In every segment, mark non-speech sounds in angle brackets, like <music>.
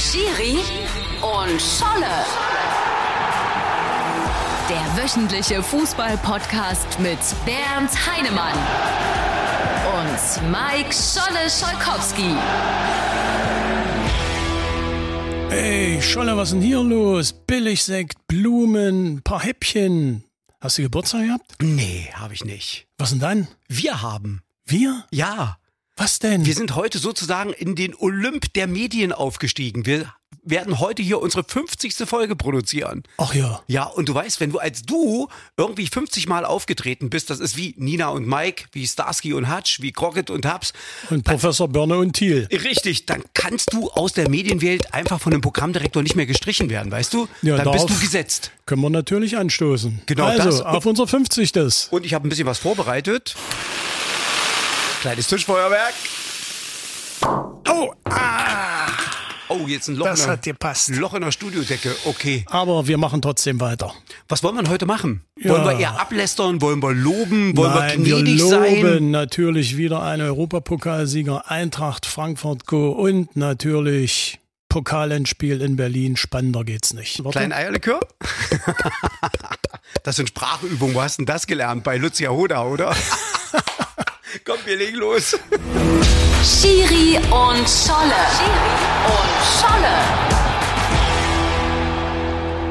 Schiri und Scholle. Der wöchentliche Fußball-Podcast mit Bernd Heinemann und Mike Scholle Scholkowski. Ey, Scholle, was ist denn hier los? Billigsekt, Blumen, paar Häppchen. Hast du Geburtstag gehabt? Nee, habe ich nicht. Was denn dann? Wir haben. Wir? Ja. Was denn? Wir sind heute sozusagen in den Olymp der Medien aufgestiegen. Wir werden heute hier unsere 50. Folge produzieren. Ach ja. Ja, und du weißt, wenn du als du irgendwie 50 Mal aufgetreten bist, das ist wie Nina und Mike, wie Starsky und Hutch, wie Crockett und Hubs. Und Professor Börne und Thiel. Richtig, dann kannst du aus der Medienwelt einfach von dem Programmdirektor nicht mehr gestrichen werden, weißt du? Ja, dann bist du gesetzt. Können wir natürlich anstoßen. Genau also, das. auf unser 50. Das. Und ich habe ein bisschen was vorbereitet. Kleines Tischfeuerwerk. Oh, ah, Oh, jetzt ein Loch, das in, der, hat gepasst. Loch in der Studiodecke. Okay. Aber wir machen trotzdem weiter. Was wollen wir denn heute machen? Ja. Wollen wir eher ablästern? Wollen wir loben? Wollen Nein, wir gnädig wir loben sein? natürlich wieder einen Europapokalsieger Eintracht Frankfurt Go und natürlich Pokalendspiel in Berlin. Spannender geht's nicht. Warte. Kleinen Eierlikör? <laughs> das sind Sprachübungen. Wo hast denn das gelernt? Bei Lucia Hoda, oder? <laughs> Komm, wir legen los. Schiri und Scholle. Schiri und Scholle.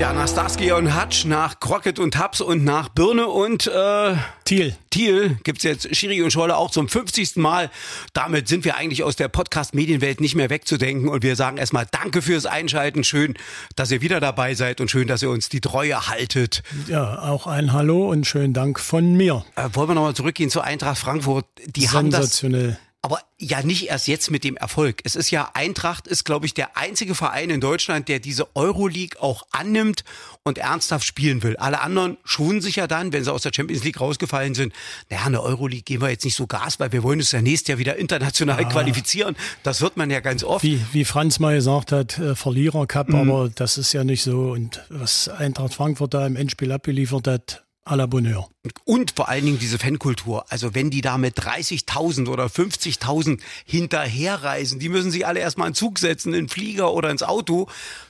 Ja, nach Starsky und Hutch, nach Crockett und Tubbs und nach Birne und äh, Thiel. Thiel gibt's jetzt Schiri und Scholle auch zum 50. Mal. Damit sind wir eigentlich aus der Podcast-Medienwelt nicht mehr wegzudenken. Und wir sagen erstmal Danke fürs Einschalten. Schön, dass ihr wieder dabei seid und schön, dass ihr uns die Treue haltet. Ja, auch ein Hallo und schönen Dank von mir. Äh, wollen wir nochmal zurückgehen zu Eintracht Frankfurt? Die haben das Sensationell. Aber ja nicht erst jetzt mit dem Erfolg. Es ist ja, Eintracht ist, glaube ich, der einzige Verein in Deutschland, der diese Euroleague auch annimmt und ernsthaft spielen will. Alle anderen schonen sich ja dann, wenn sie aus der Champions League rausgefallen sind. Naja, eine Euroleague gehen wir jetzt nicht so Gas, weil wir wollen uns ja nächstes Jahr wieder international qualifizieren. Das wird man ja ganz oft. Wie, wie Franz mal gesagt hat, äh, Verlierer-Cup, Mhm. aber das ist ja nicht so. Und was Eintracht Frankfurt da im Endspiel abgeliefert hat, à la Bonheur. Und vor allen Dingen diese Fankultur. Also wenn die da mit 30.000 oder 50.000 hinterherreisen, die müssen sich alle erstmal in Zug setzen, in den Flieger oder ins Auto.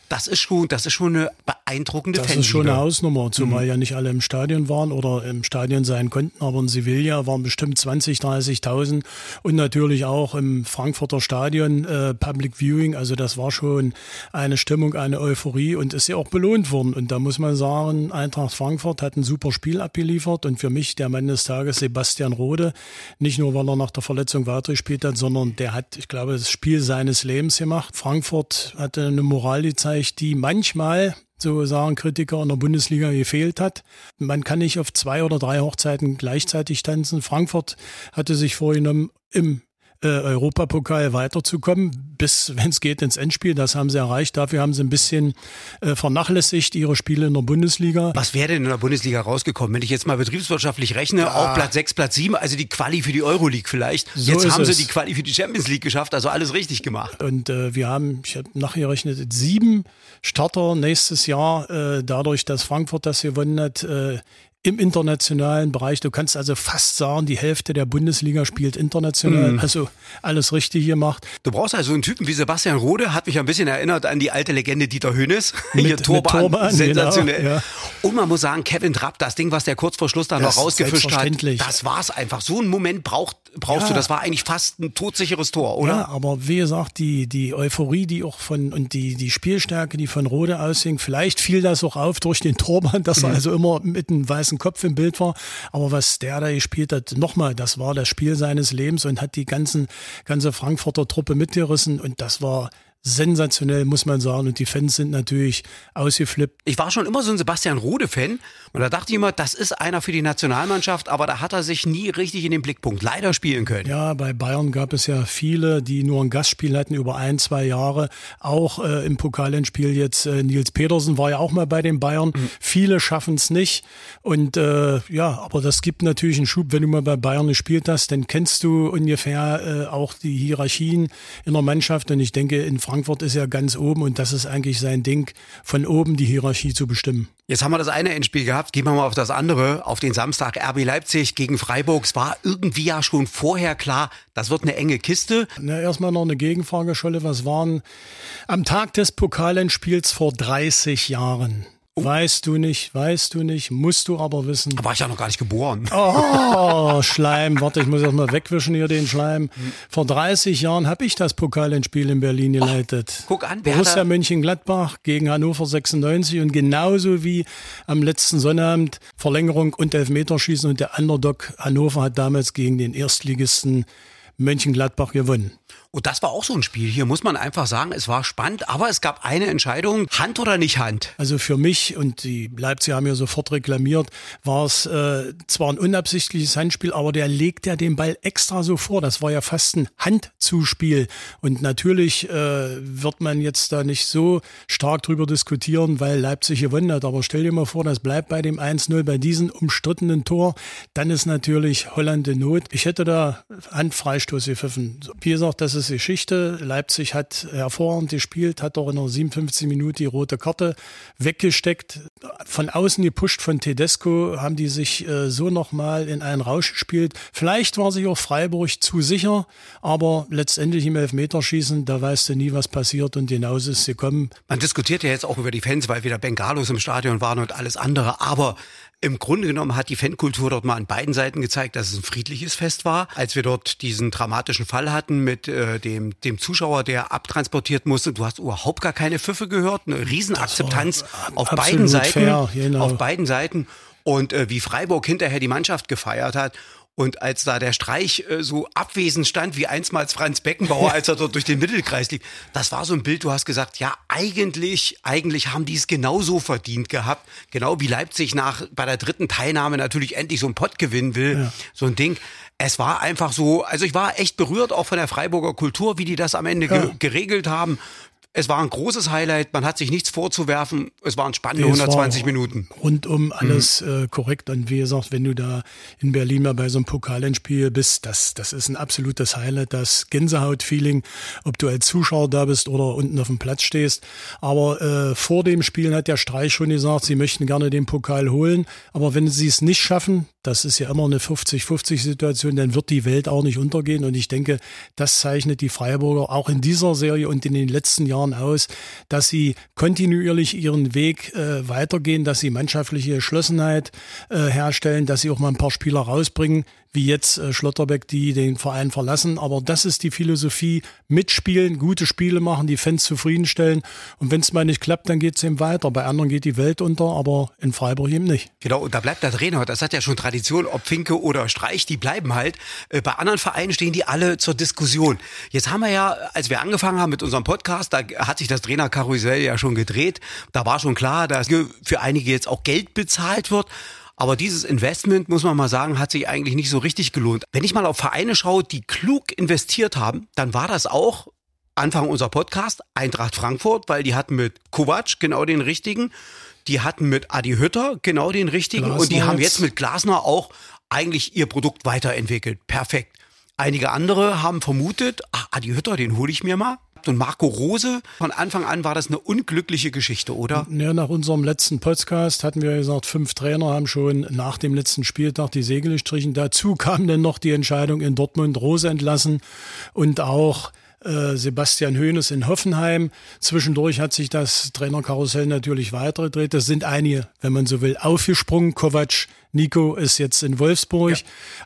Das ist schon, das ist schon eine beeindruckende Das Fanliebe. ist schon eine Hausnummer, Mhm. zumal ja nicht alle im Stadion waren oder im Stadion sein konnten, aber in Sevilla waren bestimmt 20, 30.000 und natürlich auch im Frankfurter Stadion äh, Public Viewing, also das war schon eine Stimmung, eine Euphorie und ist ja auch belohnt worden und da muss man sagen, Eintracht Frankfurt hat ein super Spiel abgeliefert und für mich der Mann des Tages Sebastian Rode, nicht nur weil er nach der Verletzung weitergespielt hat, sondern der hat, ich glaube, das Spiel seines Lebens gemacht. Frankfurt hatte eine Moral gezeigt, die manchmal so sagen Kritiker in der Bundesliga gefehlt hat. Man kann nicht auf zwei oder drei Hochzeiten gleichzeitig tanzen. Frankfurt hatte sich vorgenommen, im äh, Europapokal weiterzukommen, bis, wenn es geht, ins Endspiel. Das haben sie erreicht. Dafür haben sie ein bisschen äh, vernachlässigt ihre Spiele in der Bundesliga. Was wäre denn in der Bundesliga rausgekommen, wenn ich jetzt mal betriebswirtschaftlich rechne? Auch Platz 6, Platz 7, also die Quali für die Euroleague vielleicht. So jetzt haben sie es. die Quali für die Champions League geschafft, also alles richtig gemacht. Und äh, wir haben, ich habe nachgerechnet, sieben Starter nächstes Jahr, äh, dadurch, dass Frankfurt das gewonnen hat, äh, im internationalen Bereich. Du kannst also fast sagen, die Hälfte der Bundesliga spielt international. Also alles richtig gemacht. Du brauchst also einen Typen wie Sebastian Rode, hat mich ein bisschen erinnert an die alte Legende Dieter Hönes. <laughs> Mit- Hier mit Turban, Turban, sensationell. genau, ja. Und man muss sagen, Kevin Trapp, das Ding, was der kurz vor Schluss dann Das noch rausgefischt hat, selbstverständlich. das war's einfach. So einen Moment braucht, brauchst Ja. du. Das war eigentlich fast ein todsicheres Tor, oder? Ja, aber wie gesagt, die, die Euphorie, die auch von, und die, die Spielstärke, die von Rode ausging, vielleicht fiel das auch auf durch den Torwand, dass er also immer mit einem weißen Kopf im Bild war. Aber was der da gespielt hat, nochmal, das war das Spiel seines Lebens und hat die ganzen, ganze Frankfurter Truppe mitgerissen und das war sensationell, muss man sagen. Und die Fans sind natürlich ausgeflippt. Ich war schon immer so ein Sebastian Rode-Fan und da dachte ich immer, das ist einer für die Nationalmannschaft, aber da hat er sich nie richtig in den Blickpunkt leider spielen können. Ja, bei Bayern gab es ja viele, die nur ein Gastspiel hatten über ein, zwei Jahre. Auch äh, im Pokalendspiel jetzt äh, Nils Petersen war ja auch mal bei den Bayern. Viele schaffen es nicht. Und äh, ja, aber das gibt natürlich einen Schub, wenn du mal bei Bayern gespielt hast, dann kennst du ungefähr äh, auch die Hierarchien in der Mannschaft. Und ich denke, in Frankfurt ist ja ganz oben und das ist eigentlich sein Ding, von oben die Hierarchie zu bestimmen. Jetzt haben wir das eine Endspiel gehabt, gehen wir mal auf das andere, auf den Samstag RB Leipzig gegen Freiburg. Es war irgendwie ja schon vorher klar, das wird eine enge Kiste. Na, erstmal noch eine Gegenfrage, Scholle. Was waren am Tag des Pokalendspiels vor 30 Jahren? Weißt du nicht, weißt du nicht, musst du aber wissen. Da war ich ja noch gar nicht geboren. Oh, Schleim. Warte, ich muss erst mal wegwischen hier den Schleim. Vor 30 Jahren habe ich das Pokalendspiel in Berlin geleitet. guck an, wer Borussia Mönchengladbach gegen Hannover 96 und genauso wie am letzten Sonnabend Verlängerung und Elfmeterschießen und der Underdog Hannover hat damals gegen den Erstligisten Mönchengladbach gewonnen. Und das war auch so ein Spiel. Hier muss man einfach sagen, es war spannend, aber es gab eine Entscheidung, Hand oder nicht Hand. Also für mich, und die Leipziger haben ja sofort reklamiert, war es äh, zwar ein unabsichtliches Handspiel, aber der legt ja den Ball extra so vor. Das war ja fast ein Handzuspiel. Und natürlich äh, wird man jetzt da nicht so stark drüber diskutieren, weil Leipzig gewonnen hat. Aber stell dir mal vor, das bleibt bei dem 1-0, bei diesem umstrittenen Tor. Dann ist natürlich Holland in Not. Ich hätte da Handfreistoß gepfiffen. Wie gesagt, das ist Geschichte. Leipzig hat hervorragend gespielt, hat auch in der 57 Minute die rote Karte weggesteckt. Von außen gepusht von Tedesco haben die sich äh, so nochmal in einen Rausch gespielt. Vielleicht war sich auch Freiburg zu sicher, aber letztendlich im Elfmeterschießen, da weißt du nie, was passiert und hinaus ist gekommen. Man diskutiert ja jetzt auch über die Fans, weil wieder Bengalos im Stadion waren und alles andere. Aber im Grunde genommen hat die Fankultur dort mal an beiden Seiten gezeigt, dass es ein friedliches Fest war. Als wir dort diesen dramatischen Fall hatten mit äh, dem, dem Zuschauer, der abtransportiert musste, du hast überhaupt gar keine Pfiffe gehört. Eine Riesenakzeptanz auf beiden Seiten. fair, genau. Auf beiden Seiten. Und äh, wie Freiburg hinterher die Mannschaft gefeiert hat. Und als da der Streich äh, so abwesend stand, wie einstmals Franz Beckenbauer, <laughs> als er dort durch den Mittelkreis lief, das war so ein Bild, du hast gesagt, ja, eigentlich, eigentlich haben die es genauso verdient gehabt. Genau wie Leipzig nach, bei der dritten Teilnahme natürlich endlich so einen Pott gewinnen will. So ein Ding. Es war einfach so, also ich war echt berührt auch von der Freiburger Kultur, wie die das am Ende ge Ja. geregelt haben. Es war ein großes Highlight, man hat sich nichts vorzuwerfen. Es waren spannende es war 120 Minuten. Rundum alles äh, korrekt. Und wie gesagt, wenn du da in Berlin mal bei so einem Pokalendspiel bist, das, das ist ein absolutes Highlight, das Gänsehaut-Feeling, ob du als Zuschauer da bist oder unten auf dem Platz stehst. Aber äh, vor dem Spiel hat der Streich schon gesagt, sie möchten gerne den Pokal holen. Aber wenn sie es nicht schaffen, das ist ja immer eine 50-50-Situation, dann wird die Welt auch nicht untergehen. Und ich denke, das zeichnet die Freiburger auch in dieser Serie und in den letzten Jahren aus, dass sie kontinuierlich ihren Weg äh, weitergehen, dass sie mannschaftliche Geschlossenheit äh, herstellen, dass sie auch mal ein paar Spieler rausbringen, wie jetzt äh, Schlotterbeck, die den Verein verlassen. Aber das ist die Philosophie, mitspielen, gute Spiele machen, die Fans zufriedenstellen. Und wenn es mal nicht klappt, dann geht es eben weiter. Bei anderen geht die Welt unter, aber in Freiburg eben nicht. Genau, und da bleibt der Trainer. Das hat ja schon Tradition, ob Finke oder Streich, die bleiben halt. Äh, Bei anderen Vereinen stehen die alle zur Diskussion. Jetzt haben wir ja, als wir angefangen haben mit unserem Podcast, da hat sich das Trainerkarussell ja schon gedreht. Da war schon klar, dass für einige jetzt auch Geld bezahlt wird. Aber dieses Investment, muss man mal sagen, hat sich eigentlich nicht so richtig gelohnt. Wenn ich mal auf Vereine schaue, die klug investiert haben, dann war das auch Anfang unser Podcast, Eintracht Frankfurt, weil die hatten mit Kovac genau den richtigen. Die hatten mit Adi Hütter genau den richtigen. Glasner und die haben jetzt. jetzt mit Glasner auch eigentlich ihr Produkt weiterentwickelt. Perfekt. Einige andere haben vermutet, ach, Adi Hütter, den hole ich mir mal. Und Marco Rose, von Anfang an war das eine unglückliche Geschichte, oder? Ja, nach unserem letzten Podcast hatten wir gesagt, fünf Trainer haben schon nach dem letzten Spieltag die Segel gestrichen. Dazu kam dann noch die Entscheidung in Dortmund Rose entlassen und auch äh, Sebastian Hoeneß in Hoffenheim. Zwischendurch hat sich das Trainerkarussell natürlich weitergedreht. Das sind einige, wenn man so will, aufgesprungen. Kovac, Nico ist jetzt in Wolfsburg.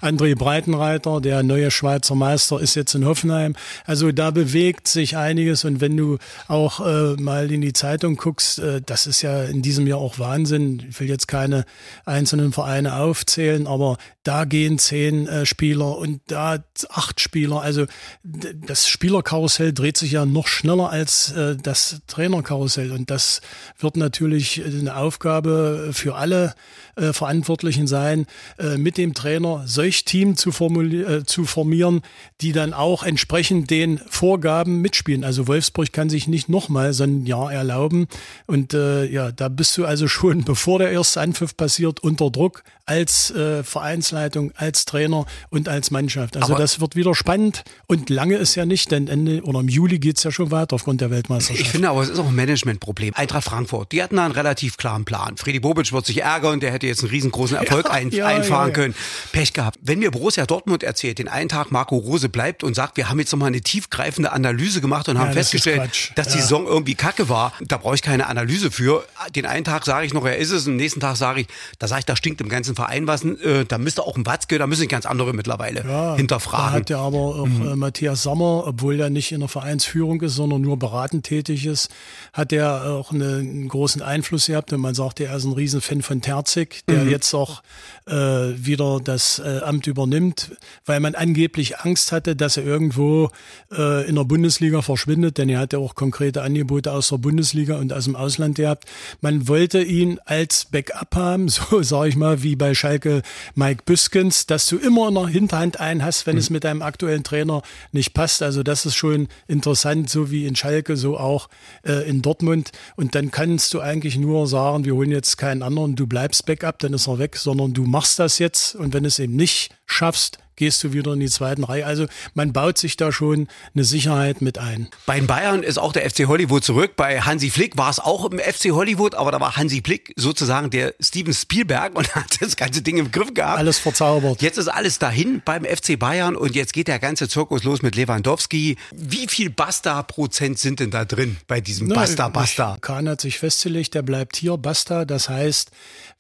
André Breitenreiter, der neue Schweizer Meister, ist jetzt in Hoffenheim. Also da bewegt sich einiges. Und wenn du auch äh, mal in die Zeitung guckst, äh, das ist ja in diesem Jahr auch Wahnsinn. Ich will jetzt keine einzelnen Vereine aufzählen, aber da gehen zehn äh, Spieler und da acht Spieler. Also das Spielerkarussell dreht sich ja noch schneller als äh, das Trainerkarussell. Und das wird natürlich eine Aufgabe für alle äh, Verantwortlichen Anführungsstrichen sein, äh, mit dem Trainer solch Team zu, äh, zu formieren, die dann auch entsprechend den Vorgaben mitspielen. Also Wolfsburg kann sich nicht nochmal so ein Jahr erlauben. Und äh, ja, da bist du also schon, <laughs> bevor der erste Anpfiff passiert, unter Druck als äh, Vereinsleitung, als Trainer und als Mannschaft. Also Aber das wird wieder spannend und lange ist ja nicht, denn Ende oder im Juli geht's ja schon weiter aufgrund der Weltmeisterschaft. Ich finde aber, es ist auch ein Managementproblem. Eintracht Frankfurt, die hatten da einen relativ klaren Plan. Freddy Bobic wird sich ärgern, der hätte jetzt einen riesengroßen Erfolg <laughs> ja, ein, ja, einfahren ja, können. Pech gehabt. Wenn mir Borussia Dortmund erzählt, den einen Tag Marco Rose bleibt und sagt, wir haben jetzt nochmal eine tiefgreifende Analyse gemacht und haben festgestellt, dass die Saison irgendwie kacke war, da brauche ich keine Analyse für. Den einen Tag sage ich noch, er ist es, und den nächsten Tag sage ich, da sage ich, da stinkt im ganzen Verein was. Äh, da müsste auch ein Watzke, da müssen ganz andere mittlerweile ja, hinterfragen. Da hat ja aber auch mhm. äh, Matthias Sommer, obwohl er nicht in der Vereinsführung ist, sondern nur beratend tätig ist, hat er auch eine, einen großen Einfluss gehabt. Und man sagt, er ist ein Riesenfan von Terzig, der mhm. jetzt auch äh, wieder das äh, Amt übernimmt, weil man angeblich Angst hatte, dass er irgendwo äh, in der Bundesliga verschwindet, denn er hat ja auch konkrete Angebote aus der Bundesliga und aus dem Ausland gehabt. Man wollte ihn als Backup haben, <laughs> so sage ich mal, wie bei Schalke Mike Büskens, dass du immer in der Hinterhand einen hast, wenn mhm. es mit deinem aktuellen Trainer nicht passt. Also das ist schon interessant, so wie in Schalke, so auch äh, in Dortmund. Und dann kannst du eigentlich nur sagen, wir holen jetzt keinen anderen, du bleibst Backup, dann ist er weg, sondern du machst das jetzt. Und wenn es eben nicht schaffst, gehst du wieder in die zweiten Reihe. Also man baut sich da schon eine Sicherheit mit ein. Bei den Bayern ist auch der FC Hollywood zurück. Bei Hansi Flick war es auch im FC Hollywood, aber da war Hansi Flick sozusagen der Steven Spielberg und <laughs> hat das ganze Ding im Griff gehabt. Alles verzaubert. Jetzt ist alles dahin beim FC Bayern und jetzt geht der ganze Zirkus los mit Lewandowski. Wie viel Basta-Prozent sind denn da drin bei diesem Basta-Basta? Kahn hat sich festgelegt, der bleibt hier Basta. Das heißt,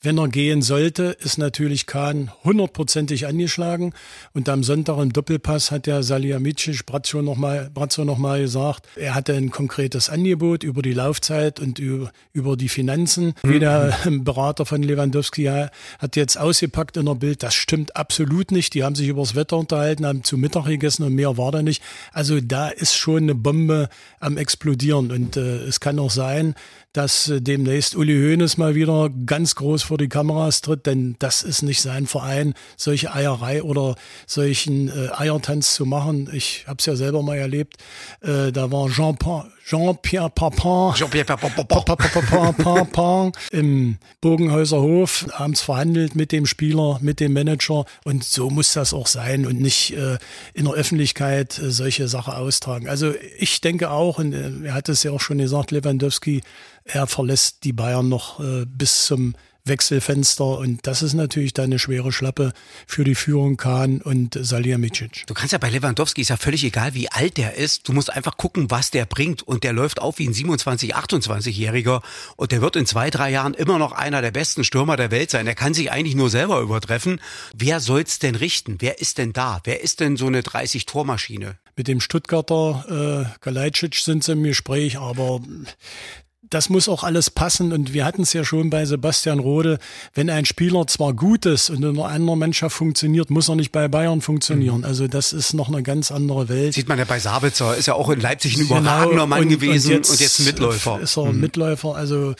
wenn er gehen sollte, ist natürlich Kahn hundertprozentig angeschlagen. Und am Sonntag im Doppelpass hat der Salihamidzic Brazzo nochmal noch mal gesagt, er hatte ein konkretes Angebot über die Laufzeit und über, über die Finanzen. Mhm. Wie der Berater von Lewandowski hat jetzt ausgepackt in der Bild, das stimmt absolut nicht. Die haben sich übers Wetter unterhalten, haben zu Mittag gegessen und mehr war da nicht. Also da ist schon eine Bombe am explodieren. Und äh, es kann auch sein, dass äh, demnächst Uli Hoeneß mal wieder ganz groß vor die Kameras tritt, denn das ist nicht sein Verein, solche Eierei oder solchen äh, Eiertanz zu machen. Ich habe es ja selber mal erlebt. Äh, da war Jean Jean-Pierre Papin, Jean-Pierre Papin im Bogenhäuser Hof abends verhandelt mit dem Spieler, mit dem Manager und so muss das auch sein und nicht äh, in der Öffentlichkeit äh, solche Sachen austragen. Also ich denke auch, und äh, er hat es ja auch schon gesagt, Lewandowski, er verlässt die Bayern noch äh, bis zum Wechselfenster und das ist natürlich dann eine schwere Schlappe für die Führung Kahn und Salihamidzic. Du kannst ja bei Lewandowski ist ja völlig egal, wie alt der ist. Du musst einfach gucken, was der bringt und der läuft auf wie ein 27, 28-Jähriger und der wird in zwei, drei Jahren immer noch einer der besten Stürmer der Welt sein. Der kann sich eigentlich nur selber übertreffen. Wer soll's denn richten? Wer ist denn da? Wer ist denn so eine 30-Tormaschine? Mit dem Stuttgarter äh, Galajcic sind sie im Gespräch, aber das muss auch alles passen. Und wir hatten es ja schon bei Sebastian Rode, wenn ein Spieler zwar gut ist und in einer anderen Mannschaft funktioniert, muss er nicht bei Bayern funktionieren. Mhm. Also das ist noch eine ganz andere Welt. Sieht man ja bei Sabitzer, ist ja auch in Leipzig ein genau. überragender Mann und, gewesen und jetzt, und jetzt ein Mitläufer. Ist er mhm. Mitläufer. Also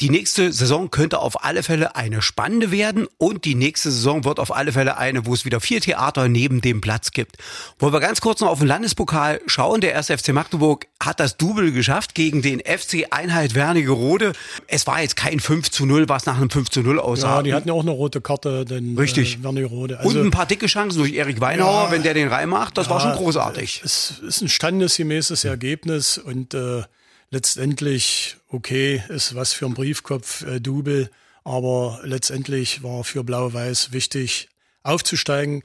die nächste Saison könnte auf alle Fälle eine spannende werden und die nächste Saison wird auf alle Fälle eine, wo es wieder vier Theater neben dem Platz gibt. Wollen wir ganz kurz noch auf den Landespokal schauen. Der erste FC Magdeburg hat das Double geschafft gegen den FC Einheit Wernigerode. Es war jetzt kein 5 zu 0, was nach einem 5 zu 0 aussah. Ja, die hatten ja auch eine rote Karte, denn Richtig. Äh, Wernigerode. Also, und ein paar dicke Chancen durch Erik Weinauer, ja, wenn der den reinmacht. Das ja, war schon großartig. Es ist ein standesgemäßes Ergebnis und äh, letztendlich, okay, ist was für ein Briefkopf, äh, Double, aber letztendlich war für Blau-Weiß wichtig, aufzusteigen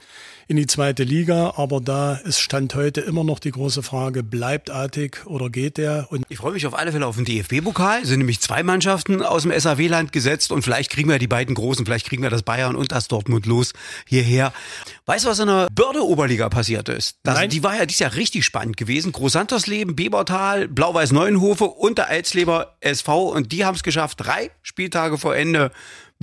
in die zweite Liga. Aber da ist Stand heute immer noch die große Frage, bleibt Artig oder geht der? Und ich freue mich auf alle Fälle auf den DFB-Pokal. Sind nämlich zwei Mannschaften aus dem SAW-Land gesetzt und vielleicht kriegen wir die beiden Großen, vielleicht kriegen wir das Bayern und das Dortmund los hierher. Weißt du, was in der Börde-Oberliga passiert ist? Das, Nein. Die war ja dieses Jahr richtig spannend gewesen. Großsantersleben, Bebertal, Blau-Weiß-Neuenhofe und der Alsleber SV und die haben es geschafft, drei Spieltage vor Ende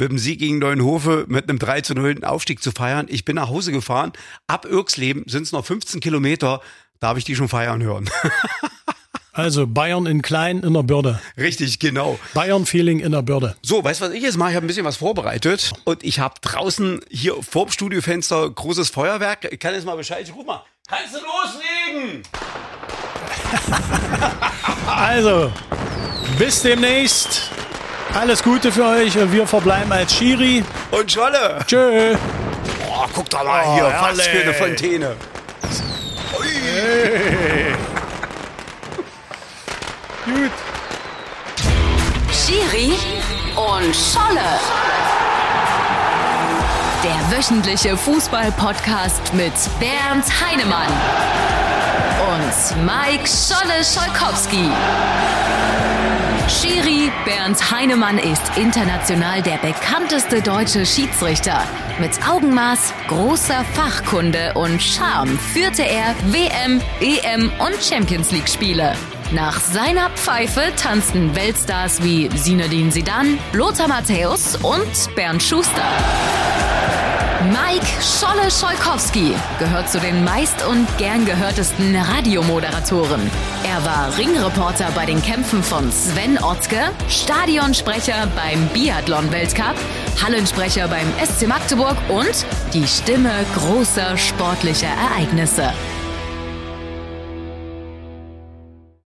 mit dem Sieg gegen Neuenhofe mit einem 3 zu 0 Aufstieg zu feiern. Ich bin nach Hause gefahren. Ab Irksleben sind es noch 15 Kilometer. Da habe ich die schon feiern hören. <laughs> Also Bayern in klein in der Bürde. Richtig, genau. Bayern-Feeling in der Bürde. So, weißt du, was ich jetzt mache? Ich habe ein bisschen was vorbereitet und ich habe draußen hier vor dem Studiofenster großes Feuerwerk. Ich kann jetzt mal Bescheid. Guck mal, kannst du loslegen? <laughs> Also, bis demnächst. Alles Gute für euch und wir verbleiben als Schiri. Und Scholle. Tschö. Oh, guck doch mal Oh, hier, was herrlich. für eine Fontäne. Gut. Schiri und Scholle. Der wöchentliche Fußball-Podcast mit Bernd Heinemann und Mike Scholle Scholkowski. Schiri Bernd Heinemann ist international der bekannteste deutsche Schiedsrichter. Mit Augenmaß, großer Fachkunde und Charme führte er WM, EM und Champions League Spiele. Nach seiner Pfeife tanzten Weltstars wie Zinedine Zidane, Lothar Matthäus und Bernd Schuster. Mike Scholle Scholkowski gehört zu den meist und gern gehörtesten Radiomoderatoren. Er war Ringreporter bei den Kämpfen von Sven Otzke, Stadionsprecher beim Biathlon-Weltcup, Hallensprecher beim SC Magdeburg und die Stimme großer sportlicher Ereignisse.